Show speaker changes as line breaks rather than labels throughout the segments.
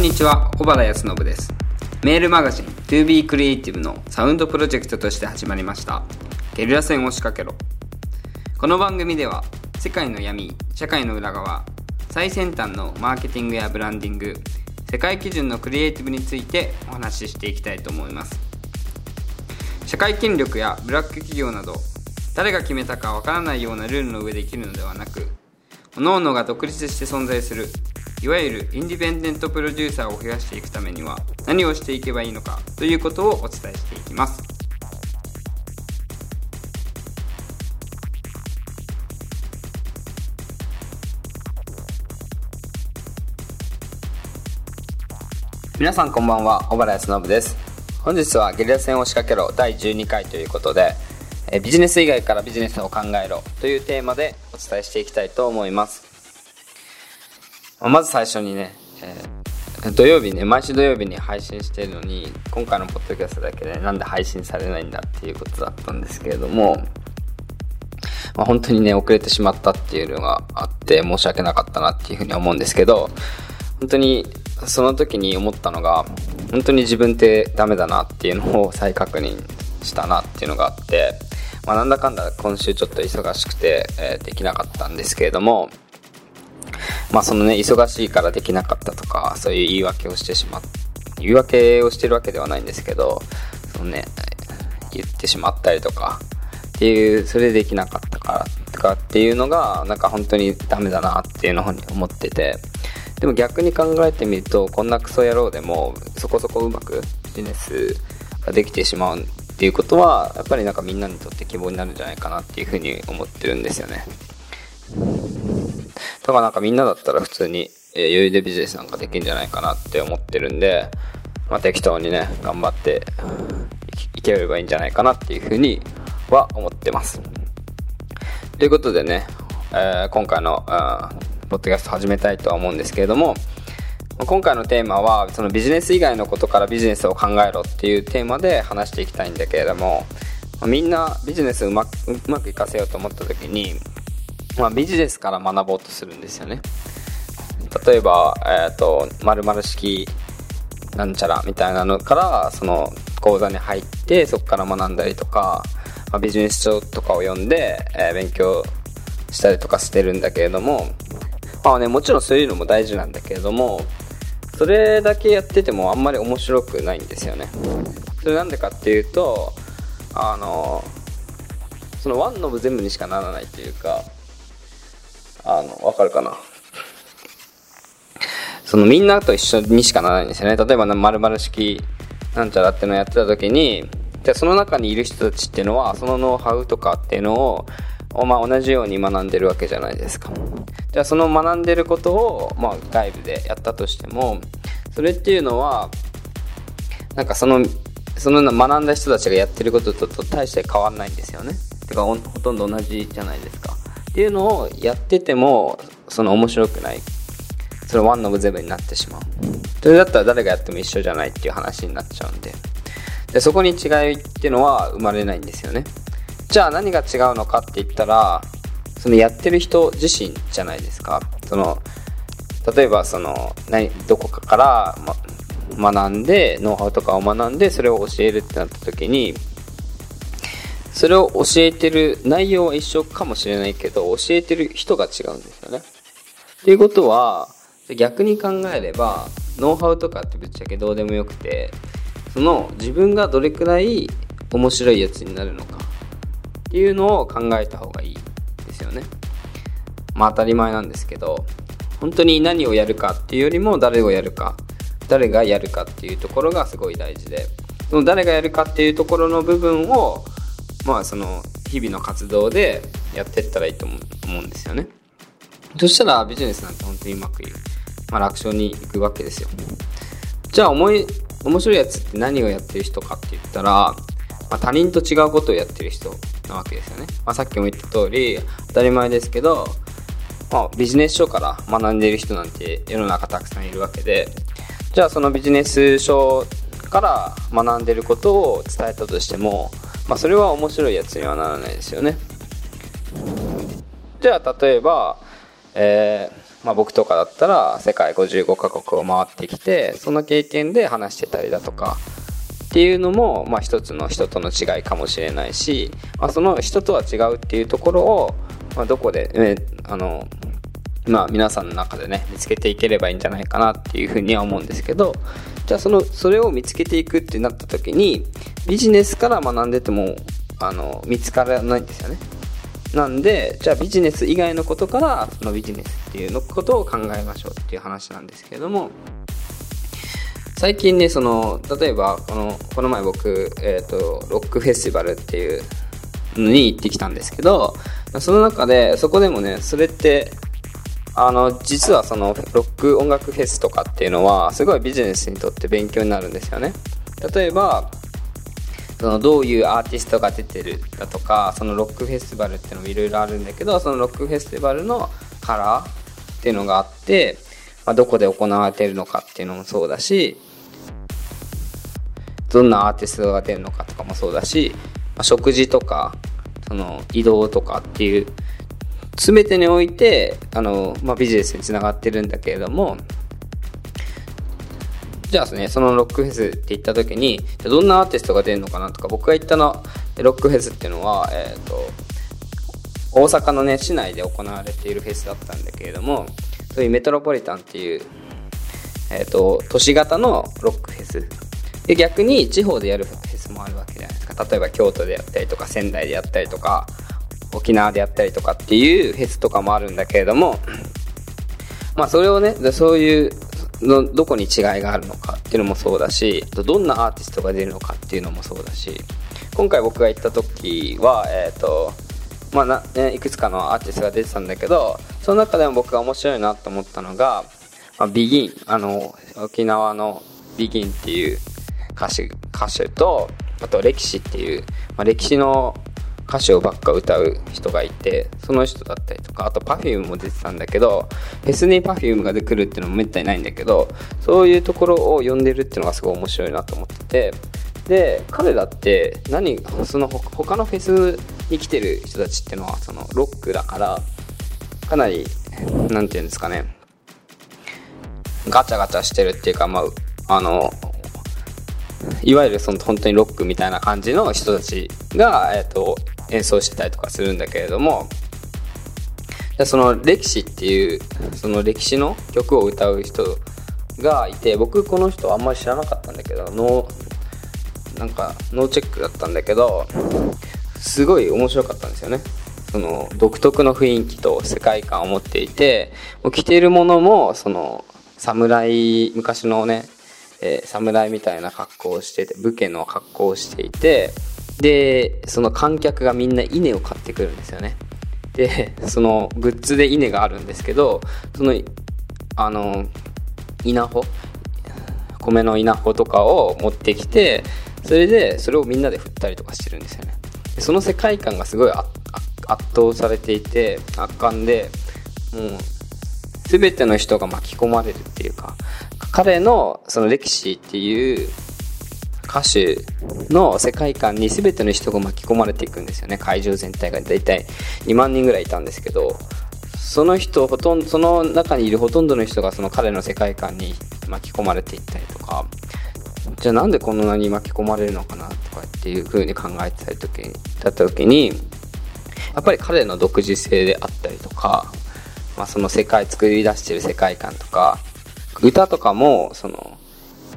んにちは小原康信です。メールマガジン 2B クリエイティブのサウンドプロジェクトとして始まりました。ゲリラ戦を仕掛けろ。この番組では世界の闇社会の裏側最先端のマーケティングやブランディング世界基準のクリエイティブについてお話ししていきたいと思います。社会権力やブラック企業など誰が決めたかわからないようなルールの上で生きるのではなく各々が独立して存在するいわゆるインディペンデントプロデューサーを増やしていくためには何をしていけばいいのかということをお伝えしていきます。皆さんこんばんは小原康信です。本日はゲリラ戦を仕掛けろ第12回ということでビジネス以外からビジネスを考えろというテーマでお伝えしていきたいと思います。まず最初にね、えー、土曜日ね毎週土曜日に配信してるのに今回のポッドキャストだけで、ね、なんで配信されないんだっていうことだったんですけれども、まあ、本当にね遅れてしまったっていうのがあって申し訳なかったなっていうふうに思うんですけど本当にその時に思ったのが本当に自分ってダメだなっていうのを再確認したなっていうのがあって、まあ、なんだかんだ今週ちょっと忙しくて、えー、できなかったんですけれどもまあそのね忙しいからできなかったとかそういう言い訳をしてしまっ言い訳をしてるわけではないんですけどそのね言ってしまったりとかっていうそれでできなかったからとかっていうのがなんか本当にダメだなっていうのに思っててでも逆に考えてみるとこんなクソ野郎でもそこそこうまくビジネスができてしまうっていうことはやっぱりなんかみんなにとって希望になるんじゃないかなっていうふうに思ってるんですよね。だからなんかみんなだったら普通に、え余裕でビジネスなんかできるんじゃないかなって思ってるんで、まあ、適当にね頑張っていければいいんじゃないかなっていうふうには思ってます。ということでね、えー、今回の、ポッドキャスト始めたいとは思うんですけれども、今回のテーマはそのビジネス以外のことからビジネスを考えろっていうテーマで話していきたいんだけれどもみんなビジネスうまうまくいかせようと思った時に、まあ、ビジネスから学ぼうとするんですよね。例えば、えっ、ー、と〇〇式なんちゃらみたいなのからその講座に入ってそこから学んだりとか、まあ、ビジネス書とかを読んで、えー、勉強したりとかしてるんだけれどもまあねもちろんそういうのも大事なんだけれどもそれだけやっててもあんまり面白くないんですよね。それなんでかっていうとあのそのワンノブ全部にしかならないというかあのわかるかな？そのみんなと一緒にしかならないんですよね。例えば〇〇式なんちゃらってのをやってた時にじゃその中にいる人たちっていうのはそのノウハウとかっていうのをまあ、同じように学んでるわけじゃないですか。じゃあその学んでることを、まあ、外部でやったとしてもそれっていうのはなんかそのその学んだ人たちがやってることと大して変わんないんですよね。てかほとんど同じじゃないですか。っていうのをやっててもその面白くない。それワンノブゼブになってしまう。それだったら誰がやっても一緒じゃないっていう話になっちゃうんで。でそこに違いっていうのは生まれないんですよね。じゃあ何が違うのかって言ったらそのやってる人自身じゃないですか。その例えばその何どこかから、ま、学んでノウハウとかを学んでそれを教えるってなった時にそれを教えてる内容は一緒かもしれないけど教えてる人が違うんですよねっていうことは逆に考えればノウハウとかってぶっちゃけどうでもよくてその自分がどれくらい面白いやつになるのかっていうのを考えた方がいいですよね。まあ当たり前なんですけど、本当に何をやるかっていうよりも誰をやるか、誰がやるかっていうところがすごい大事で、その誰がやるかっていうところの部分を、まあその日々の活動でやってったらいいと思うんですよね。そしたらビジネスなんて本当にうまくいく。まあ楽勝にいくわけですよ。じゃあ思い、面白いやつって何をやってる人かって言ったら、まあ、他人と違うことをやってる人なわけですよね。まあ、さっきも言った通り、当たり前ですけど、まあ、ビジネス書から学んでいる人なんて世の中たくさんいるわけで、じゃあそのビジネス書から学んでることを伝えたとしても、まあ、それは面白いやつにはならないですよね。じゃあ例えば、えまあ、僕とかだったら世界55カ国を回ってきてその経験で話してたりだとかっていうのも、まあ、一つの人との違いかもしれないし、まあ、その人とは違うっていうところを、まあ、どこで、ね、あのまあ皆さんの中でね見つけていければいいんじゃないかなっていうふうには思うんですけどじゃあそのそれを見つけていくってなった時にビジネスから学んでてもあの見つからないんですよね。なんでじゃあビジネス以外のことからそのビジネスっていうのことを考えましょうっていう話なんですけれども。最近ねその例えばこのこの前僕、えーと、ロックフェスティバルっていうのに行ってきたんですけどその中でそこでもねそれってあの実はそのロック音楽フェスとかっていうのはすごいビジネスにとって勉強になるんですよね。例えばそのどういうアーティストが出てるだとかそのロックフェスティバルっていうのもいろいろあるんだけどそのロックフェスティバルのカラーっていうのがあって、まあ、どこで行われてるのかっていうのもそうだしどんなアーティストが出るのかとかもそうだし、まあ、食事とかその移動とかっていう全てにおいてあの、まあ、ビジネスにつながってるんだけれどもじゃあね、そのロックフェスって言った時に、どんなアーティストが出るのかなとか、僕が言ったの、ロックフェスっていうのは、えっ、ー、と、大阪のね、市内で行われているフェスだったんだけれども、そういうメトロポリタンっていう、えっ、ー、と、都市型のロックフェス。で、逆に地方でやるフェスもあるわけじゃないですか。例えば京都でやったりとか、仙台でやったりとか、沖縄でやったりとかっていうフェスとかもあるんだけれども、まあそれをね、そういうのどこに違いがあるのかっていうのもそうだしどんなアーティストが出るのかっていうのもそうだし今回僕が行った時はえっ、ー、とまあな、ね、いくつかのアーティストが出てたんだけどその中でも僕が面白いなと思ったのが、まあ、ビギンあの沖縄のビギンっていう歌手歌手とあと歴史っていう、まあ、歴史の歌詞をばっか歌う人がいてその人だったりとかあと Perfume も出てたんだけどフェスに Perfume が出くるっていうのもめったにないんだけどそういうところを呼んでるっていうのがすごい面白いなと思っててで彼らって何その他のフェスに来てる人たちっていうのはそのロックだからかなり何て言うんですかねガチャガチャしてるっていうかまああのいわゆるその本当にロックみたいな感じの人たちが、えっ、ー、と、演奏してたりとかするんだけれどもその歴史っていうその歴史の曲を歌う人がいて僕この人あんまり知らなかったんだけどノーなんかノーチェックだったんだけどすごい面白かったんですよね。その独特の雰囲気と世界観を持っていて着ているものもその侍昔のね、えー、侍みたいな格好をしてて武家の格好をしていてでその観客がみんな稲を買ってくるんですよね。でそのグッズで稲があるんですけどそのあの稲穂？米の稲穂とかを持ってきてそれでそれをみんなで振ったりとかしてるんですよね。でその世界観がすごい圧倒されていて圧巻でもう全ての人が巻き込まれるっていうか彼のその歴史っていう歌手の世界観に全ての人が巻き込まれていくんですよね。会場全体が大体2万人ぐらいいたんですけどその人ほとんどその中にいるほとんどの人がその彼の世界観に巻き込まれていったりとかじゃあなんでこんなに巻き込まれるのかなとかっていう風に考えてた時にだった時にやっぱり彼の独自性であったりとか、まあ、その世界作り出してる世界観とか歌とかもその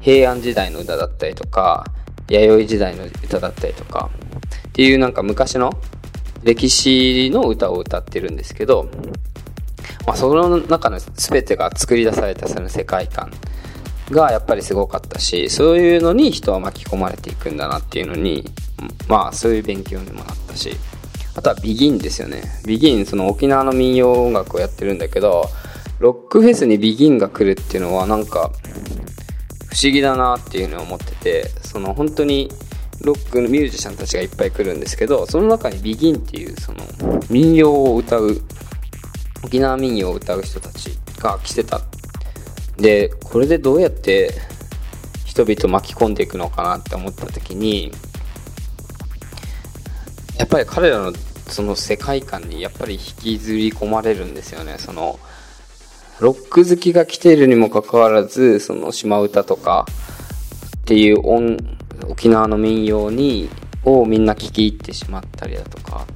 平安時代の歌だったりとか、弥生時代の歌だったりとか、っていうなんか昔の歴史の歌を歌ってるんですけど、まあ、その中の全てが作り出されたその世界観がやっぱりすごかったし、そういうのに人は巻き込まれていくんだなっていうのに、まあそういう勉強にもなったし、あとはビギンですよね。ビギン、その沖縄の民謡音楽をやってるんだけど、ロックフェスにビギンが来るっていうのはなんか、不思議だなっていうのを思っててその本当にロックのミュージシャンたちがいっぱい来るんですけどその中にビギンっていうその民謡を歌う沖縄民謡を歌う人たちが来てた。でこれでどうやって人々巻き込んでいくのかなって思った時にやっぱり彼らのその世界観にやっぱり引きずり込まれるんですよね。そのロック好きが来ているにもかかわらず、その島唄とかっていう音、沖縄の民謡に、をみんな聞き入ってしまったりだとか、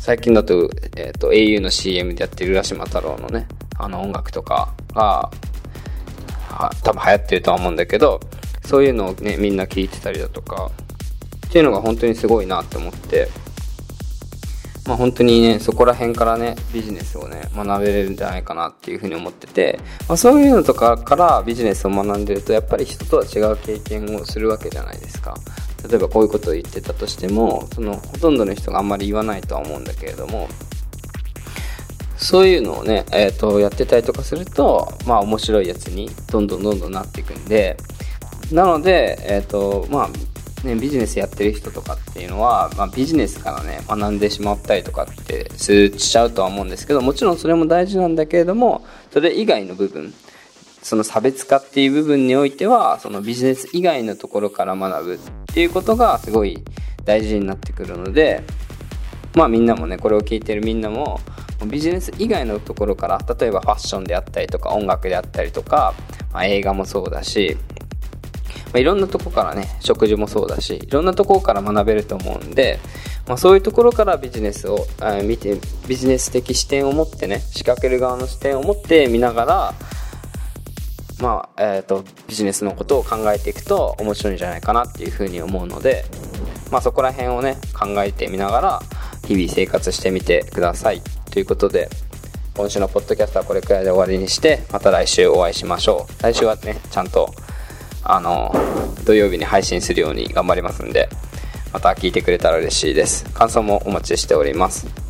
最近だと、えっ、ー、と、au の CM でやってる浦島太郎のね、あの音楽とかが、多分流行ってるとは思うんだけど、そういうのをね、みんな聞いてたりだとか、っていうのが本当にすごいなって思って、まあ本当にね、そこら辺からね、ビジネスをね、学べれるんじゃないかなっていうふうに思ってて、まあそういうのとかからビジネスを学んでると、やっぱり人とは違う経験をするわけじゃないですか。例えばこういうことを言ってたとしても、そのほとんどの人があんまり言わないとは思うんだけれども、そういうのをね、えっ、ー、と、やってたりとかすると、まあ面白いやつにどんどんどんどんなっていくんで、なので、えっ、ー、と、まあ、ね、ビジネスやってる人とかっていうのは、まあ、ビジネスからね、学んでしまったりとかってしちゃうとは思うんですけど、もちろんそれも大事なんだけれども、それ以外の部分、その差別化っていう部分においては、そのビジネス以外のところから学ぶっていうことがすごい大事になってくるので、まあみんなもね、これを聞いてるみんなも、ビジネス以外のところから、例えばファッションであったりとか、音楽であったりとか、まあ、映画もそうだし、まあ、いろんなとこからね、食事もそうだし、いろんなとこから学べると思うんで、まあ、そういうところからビジネスを、え見て、ビジネス的視点を持ってね、仕掛ける側の視点を持って見ながら、まあ、えっ、ー、と、ビジネスのことを考えていくと面白いんじゃないかなっていうふうに思うので、まあそこら辺をね、考えてみながら、日々生活してみてください。ということで、今週のポッドキャストはこれくらいで終わりにして、また来週お会いしましょう。来週はね、ちゃんとあの、土曜日に配信するように頑張りますんで、また聞いてくれたら嬉しいです。感想もお待ちしております。